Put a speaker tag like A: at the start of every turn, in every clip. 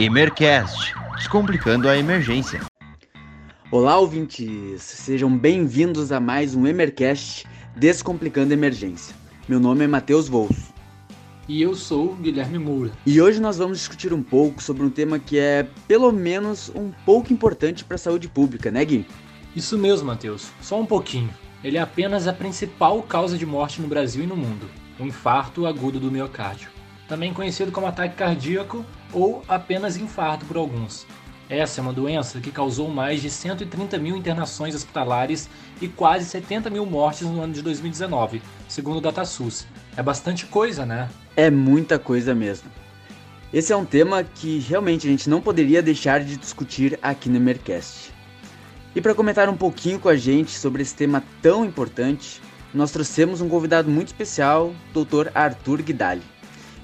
A: Emercast Descomplicando a Emergência.
B: Olá, ouvintes! Sejam bem-vindos a mais um Emercast Descomplicando a Emergência. Meu nome é Matheus Volso.
C: E eu sou o Guilherme Moura.
B: E hoje nós vamos discutir um pouco sobre um tema que é, pelo menos, um pouco importante para a saúde pública, né, Gui?
C: Isso mesmo, Matheus. Só um pouquinho. Ele é apenas a principal causa de morte no Brasil e no mundo: o infarto agudo do miocárdio também conhecido como ataque cardíaco ou apenas infarto por alguns. Essa é uma doença que causou mais de 130 mil internações hospitalares e quase 70 mil mortes no ano de 2019, segundo o DataSUS. É bastante coisa, né?
B: É muita coisa mesmo. Esse é um tema que realmente a gente não poderia deixar de discutir aqui no Mercast. E para comentar um pouquinho com a gente sobre esse tema tão importante, nós trouxemos um convidado muito especial, Dr. Arthur Guidali.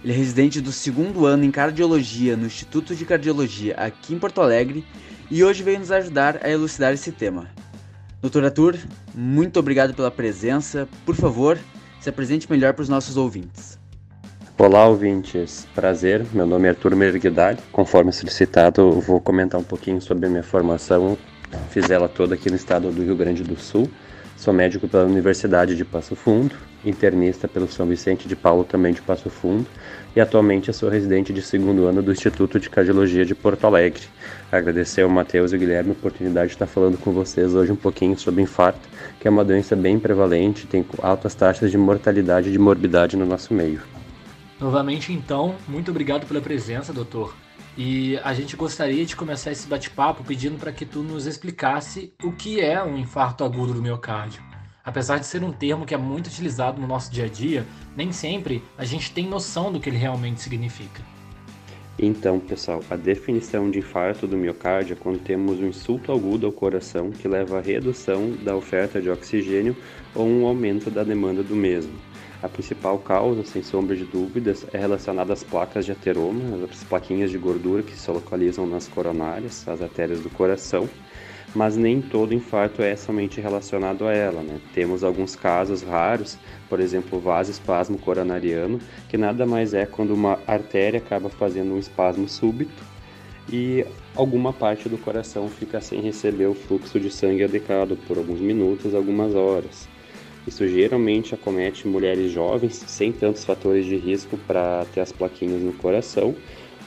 B: Ele é residente do segundo ano em cardiologia no Instituto de Cardiologia aqui em Porto Alegre e hoje veio nos ajudar a elucidar esse tema. Doutor Arthur, muito obrigado pela presença. Por favor, se apresente melhor para os nossos ouvintes.
D: Olá, ouvintes. Prazer. Meu nome é Arthur Merguidali. Conforme solicitado, vou comentar um pouquinho sobre a minha formação. Fiz ela toda aqui no estado do Rio Grande do Sul. Sou médico pela Universidade de Passo Fundo, internista pelo São Vicente de Paulo, também de Passo Fundo, e atualmente sou residente de segundo ano do Instituto de Cardiologia de Porto Alegre. Agradecer ao Matheus e ao Guilherme a oportunidade de estar falando com vocês hoje um pouquinho sobre infarto, que é uma doença bem prevalente, tem altas taxas de mortalidade e de morbidade no nosso meio.
C: Novamente, então, muito obrigado pela presença, doutor. E a gente gostaria de começar esse bate-papo pedindo para que tu nos explicasse o que é um infarto agudo do miocárdio. Apesar de ser um termo que é muito utilizado no nosso dia a dia, nem sempre a gente tem noção do que ele realmente significa.
D: Então, pessoal, a definição de infarto do miocárdio é quando temos um insulto agudo ao coração que leva à redução da oferta de oxigênio ou um aumento da demanda do mesmo. A principal causa, sem sombra de dúvidas, é relacionada às placas de ateroma, as plaquinhas de gordura que se localizam nas coronárias, as artérias do coração, mas nem todo infarto é somente relacionado a ela. Né? Temos alguns casos raros, por exemplo, o vasoespasmo coronariano, que nada mais é quando uma artéria acaba fazendo um espasmo súbito e alguma parte do coração fica sem receber o fluxo de sangue adequado por alguns minutos, algumas horas. Isso geralmente acomete mulheres jovens, sem tantos fatores de risco para ter as plaquinhas no coração,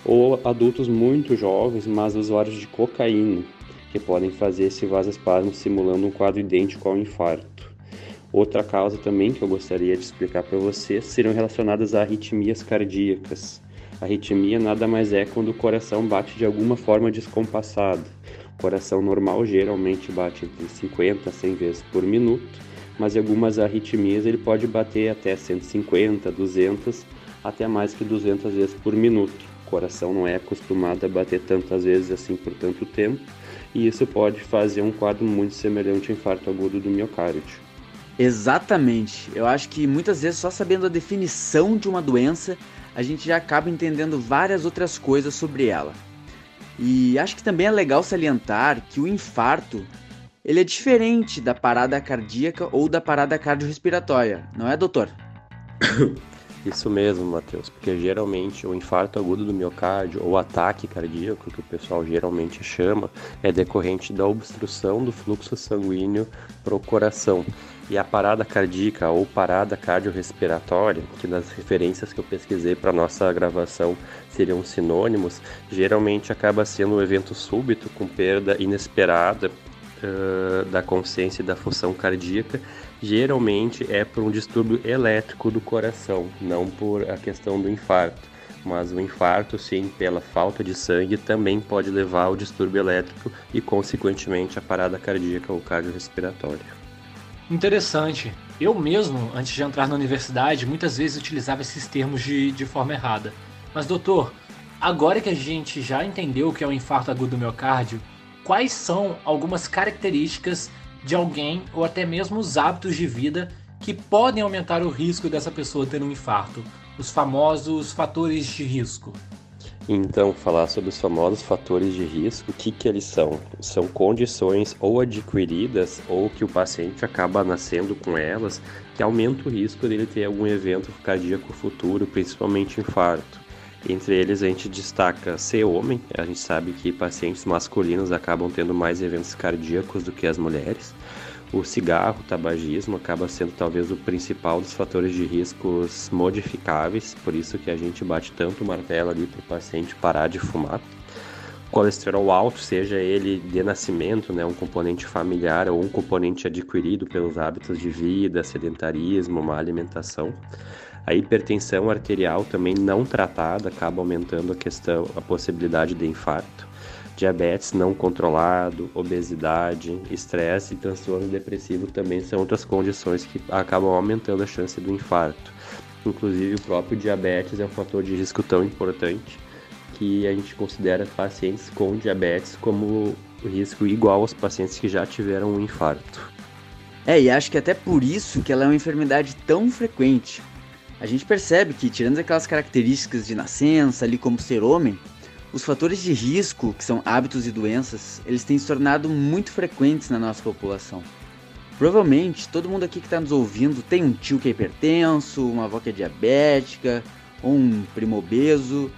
D: ou adultos muito jovens, mas usuários de cocaína, que podem fazer esse vasoespasmo simulando um quadro idêntico ao infarto. Outra causa também que eu gostaria de explicar para vocês seriam relacionadas a arritmias cardíacas. A arritmia nada mais é quando o coração bate de alguma forma descompassado. O coração normal geralmente bate entre 50 a 100 vezes por minuto, mas em algumas arritmias ele pode bater até 150, 200, até mais que 200 vezes por minuto. O coração não é acostumado a bater tantas vezes assim por tanto tempo, e isso pode fazer um quadro muito semelhante ao infarto agudo do miocárdio.
B: Exatamente. Eu acho que muitas vezes só sabendo a definição de uma doença, a gente já acaba entendendo várias outras coisas sobre ela. E acho que também é legal salientar que o infarto ele é diferente da parada cardíaca ou da parada cardiorrespiratória, não é, doutor?
D: Isso mesmo, Matheus, porque geralmente o infarto agudo do miocárdio ou ataque cardíaco, que o pessoal geralmente chama, é decorrente da obstrução do fluxo sanguíneo para o coração. E a parada cardíaca ou parada cardiorrespiratória, que nas referências que eu pesquisei para nossa gravação seriam sinônimos, geralmente acaba sendo um evento súbito com perda inesperada uh, da consciência e da função cardíaca, geralmente é por um distúrbio elétrico do coração, não por a questão do infarto. Mas o infarto, sim, pela falta de sangue, também pode levar ao distúrbio elétrico e, consequentemente, a parada cardíaca ou cardiorrespiratória.
C: Interessante. Eu mesmo, antes de entrar na universidade, muitas vezes utilizava esses termos de, de forma errada. Mas, doutor, agora que a gente já entendeu o que é o infarto agudo do miocárdio, quais são algumas características de alguém ou até mesmo os hábitos de vida que podem aumentar o risco dessa pessoa ter um infarto, os famosos fatores de risco.
D: Então, falar sobre os famosos fatores de risco, o que, que eles são? São condições ou adquiridas ou que o paciente acaba nascendo com elas que aumenta o risco dele ter algum evento cardíaco futuro, principalmente infarto. Entre eles a gente destaca ser homem, a gente sabe que pacientes masculinos acabam tendo mais eventos cardíacos do que as mulheres. O cigarro, o tabagismo acaba sendo talvez o principal dos fatores de riscos modificáveis, por isso que a gente bate tanto o martelo ali para o paciente parar de fumar. Colesterol alto, seja ele de nascimento, né, um componente familiar ou um componente adquirido pelos hábitos de vida, sedentarismo, má alimentação. A hipertensão arterial também não tratada acaba aumentando a questão, a possibilidade de infarto diabetes não controlado, obesidade, estresse e transtorno depressivo também são outras condições que acabam aumentando a chance do infarto. Inclusive, o próprio diabetes é um fator de risco tão importante que a gente considera pacientes com diabetes como risco igual aos pacientes que já tiveram um infarto.
B: É, e acho que até por isso que ela é uma enfermidade tão frequente. A gente percebe que, tirando aquelas características de nascença, ali como ser homem, os fatores de risco, que são hábitos e doenças, eles têm se tornado muito frequentes na nossa população. Provavelmente todo mundo aqui que está nos ouvindo tem um tio que é hipertenso, uma avó que é diabética, ou um primo obeso.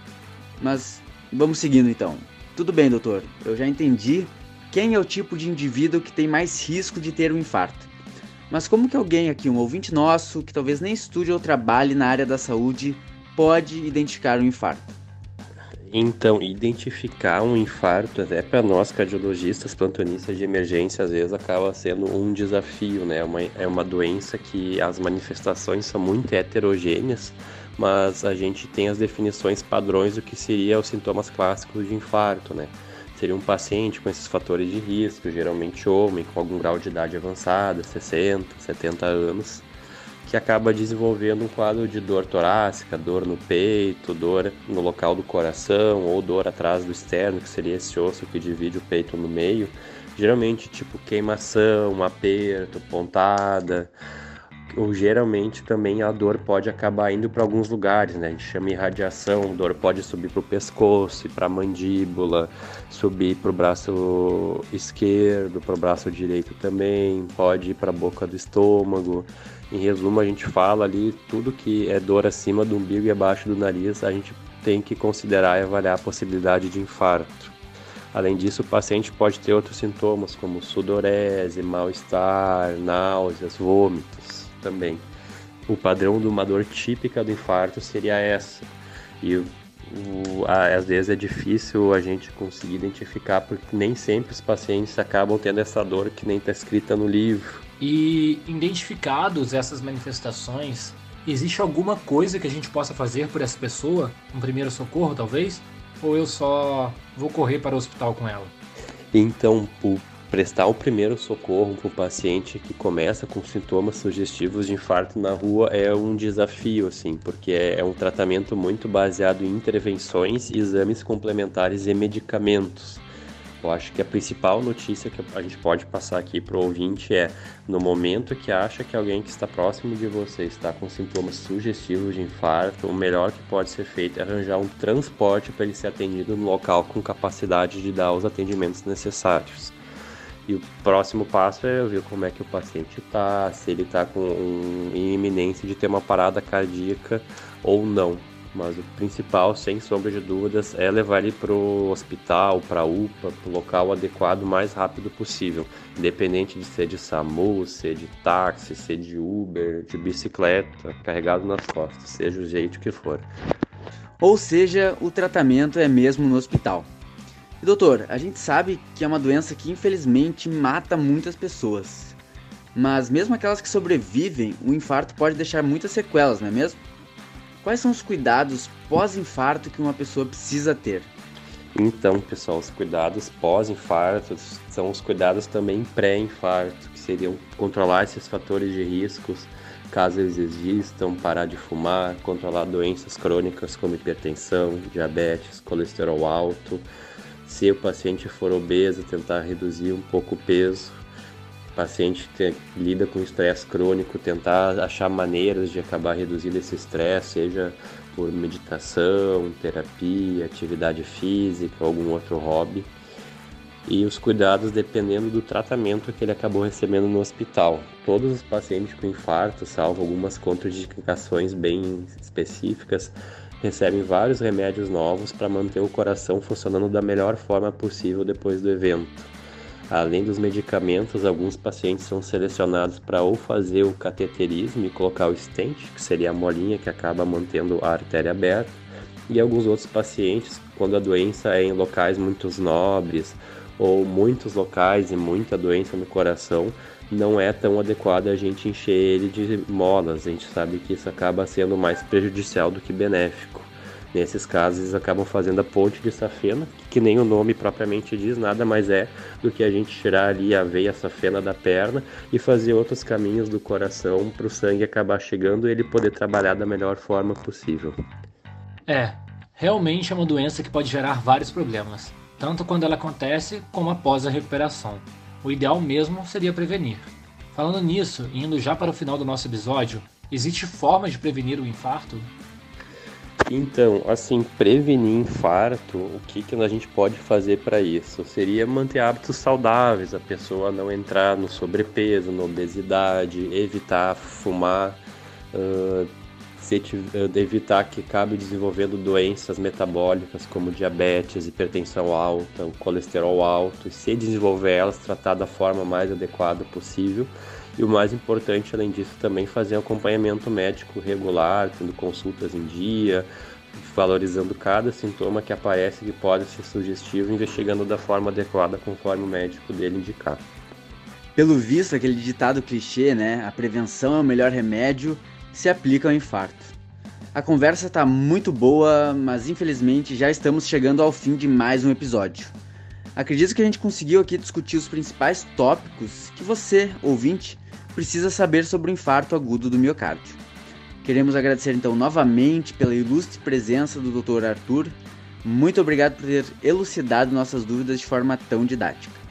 B: Mas vamos seguindo então. Tudo bem, doutor, eu já entendi quem é o tipo de indivíduo que tem mais risco de ter um infarto. Mas como que alguém aqui, um ouvinte nosso, que talvez nem estude ou trabalhe na área da saúde, pode identificar um infarto?
D: Então, identificar um infarto, até para nós cardiologistas, plantonistas de emergência, às vezes acaba sendo um desafio, né? Uma, é uma doença que as manifestações são muito heterogêneas, mas a gente tem as definições padrões do que seria os sintomas clássicos de infarto, né? Seria um paciente com esses fatores de risco, geralmente homem, com algum grau de idade avançada, 60, 70 anos, que acaba desenvolvendo um quadro de dor torácica, dor no peito, dor no local do coração ou dor atrás do externo, que seria esse osso que divide o peito no meio. Geralmente, tipo queimação, aperto, pontada. Ou geralmente também a dor pode acabar indo para alguns lugares, né? A gente chama irradiação, dor pode subir para o pescoço, para a mandíbula, subir para o braço esquerdo, para o braço direito também, pode ir para a boca do estômago. Em resumo, a gente fala ali tudo que é dor acima do umbigo e abaixo do nariz, a gente tem que considerar e avaliar a possibilidade de infarto. Além disso, o paciente pode ter outros sintomas como sudorese, mal-estar, náuseas, vômitos também. O padrão de uma dor típica do infarto seria essa. E o, às vezes é difícil a gente conseguir identificar porque nem sempre os pacientes acabam tendo essa dor que nem está escrita no livro.
C: E identificados essas manifestações, existe alguma coisa que a gente possa fazer por essa pessoa? Um primeiro socorro, talvez? Ou eu só vou correr para o hospital com ela?
D: Então, o prestar o primeiro socorro para o paciente que começa com sintomas sugestivos de infarto na rua é um desafio, assim, porque é, é um tratamento muito baseado em intervenções, exames complementares e medicamentos. Eu acho que a principal notícia que a gente pode passar aqui para o ouvinte é: no momento que acha que alguém que está próximo de você está com sintomas sugestivos de infarto, o melhor que pode ser feito é arranjar um transporte para ele ser atendido no local com capacidade de dar os atendimentos necessários. E o próximo passo é ver como é que o paciente está, se ele está com um, em iminência de ter uma parada cardíaca ou não. Mas o principal, sem sombra de dúvidas, é levar ele para o hospital, para a UPA, para o local adequado o mais rápido possível. Independente de ser de SAMU, ser de táxi, ser de Uber, de bicicleta, carregado nas costas, seja o jeito que for.
B: Ou seja, o tratamento é mesmo no hospital. E doutor, a gente sabe que é uma doença que infelizmente mata muitas pessoas. Mas mesmo aquelas que sobrevivem, o infarto pode deixar muitas sequelas, não é mesmo? Quais são os cuidados pós-infarto que uma pessoa precisa ter?
D: Então, pessoal, os cuidados pós-infarto são os cuidados também pré-infarto, que seriam controlar esses fatores de riscos, caso eles existam, parar de fumar, controlar doenças crônicas como hipertensão, diabetes, colesterol alto. Se o paciente for obeso, tentar reduzir um pouco o peso, paciente que lida com estresse crônico, tentar achar maneiras de acabar reduzindo esse estresse, seja por meditação, terapia, atividade física, algum outro hobby. E os cuidados dependendo do tratamento que ele acabou recebendo no hospital. Todos os pacientes com infarto, salvo algumas contraindicações bem específicas, recebem vários remédios novos para manter o coração funcionando da melhor forma possível depois do evento. Além dos medicamentos, alguns pacientes são selecionados para ou fazer o cateterismo e colocar o stent, que seria a molinha que acaba mantendo a artéria aberta, e alguns outros pacientes, quando a doença é em locais muito nobres ou muitos locais e muita doença no coração, não é tão adequado a gente encher ele de molas. A gente sabe que isso acaba sendo mais prejudicial do que benéfico. Nesses casos, eles acabam fazendo a ponte de safena, que nem o nome propriamente diz, nada mais é do que a gente tirar ali a veia safena da perna e fazer outros caminhos do coração para o sangue acabar chegando e ele poder trabalhar da melhor forma possível.
C: É, realmente é uma doença que pode gerar vários problemas, tanto quando ela acontece como após a recuperação. O ideal mesmo seria prevenir. Falando nisso, indo já para o final do nosso episódio, existe forma de prevenir o infarto?
D: Então, assim, prevenir infarto, o que, que a gente pode fazer para isso? Seria manter hábitos saudáveis, a pessoa não entrar no sobrepeso, na obesidade, evitar fumar, uh, se evitar que acabe desenvolvendo doenças metabólicas como diabetes, hipertensão alta, colesterol alto, e se desenvolver elas, tratar da forma mais adequada possível. E o mais importante, além disso, também fazer acompanhamento médico regular, tendo consultas em dia, valorizando cada sintoma que aparece que pode ser sugestivo, investigando da forma adequada conforme o médico dele indicar.
B: Pelo visto, aquele ditado clichê, né? A prevenção é o melhor remédio se aplica ao infarto. A conversa está muito boa, mas infelizmente já estamos chegando ao fim de mais um episódio. Acredito que a gente conseguiu aqui discutir os principais tópicos que você, ouvinte, precisa saber sobre o infarto agudo do miocárdio. Queremos agradecer então novamente pela ilustre presença do Dr. Arthur. Muito obrigado por ter elucidado nossas dúvidas de forma tão didática.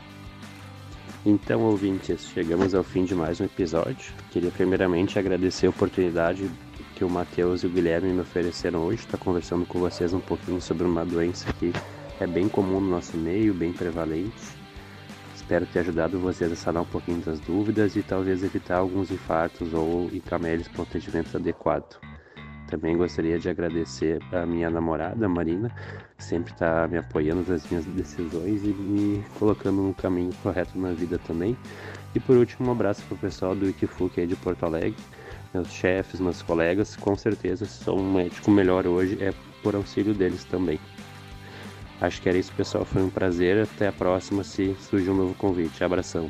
D: Então, ouvintes, chegamos ao fim de mais um episódio. Queria primeiramente agradecer a oportunidade que o Matheus e o Guilherme me ofereceram hoje, estar conversando com vocês um pouquinho sobre uma doença que é bem comum no nosso meio, bem prevalente. Espero ter ajudado vocês a sanar um pouquinho das dúvidas e talvez evitar alguns infartos ou encaminhar um atendimento adequado. Também gostaria de agradecer a minha namorada, Marina, que sempre está me apoiando nas minhas decisões e me colocando no caminho correto na vida também. E por último, um abraço para o pessoal do Wikifuc aí de Porto Alegre, meus chefes, meus colegas, com certeza sou um médico melhor hoje, é por auxílio deles também. Acho que era isso, pessoal. Foi um prazer. Até a próxima, se surgir um novo convite. Abração.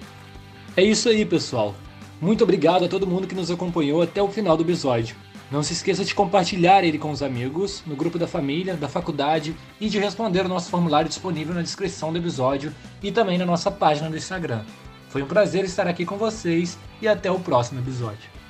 C: É isso aí, pessoal. Muito obrigado a todo mundo que nos acompanhou até o final do episódio. Não se esqueça de compartilhar ele com os amigos, no grupo da família, da faculdade e de responder o nosso formulário disponível na descrição do episódio e também na nossa página do Instagram. Foi um prazer estar aqui com vocês e até o próximo episódio.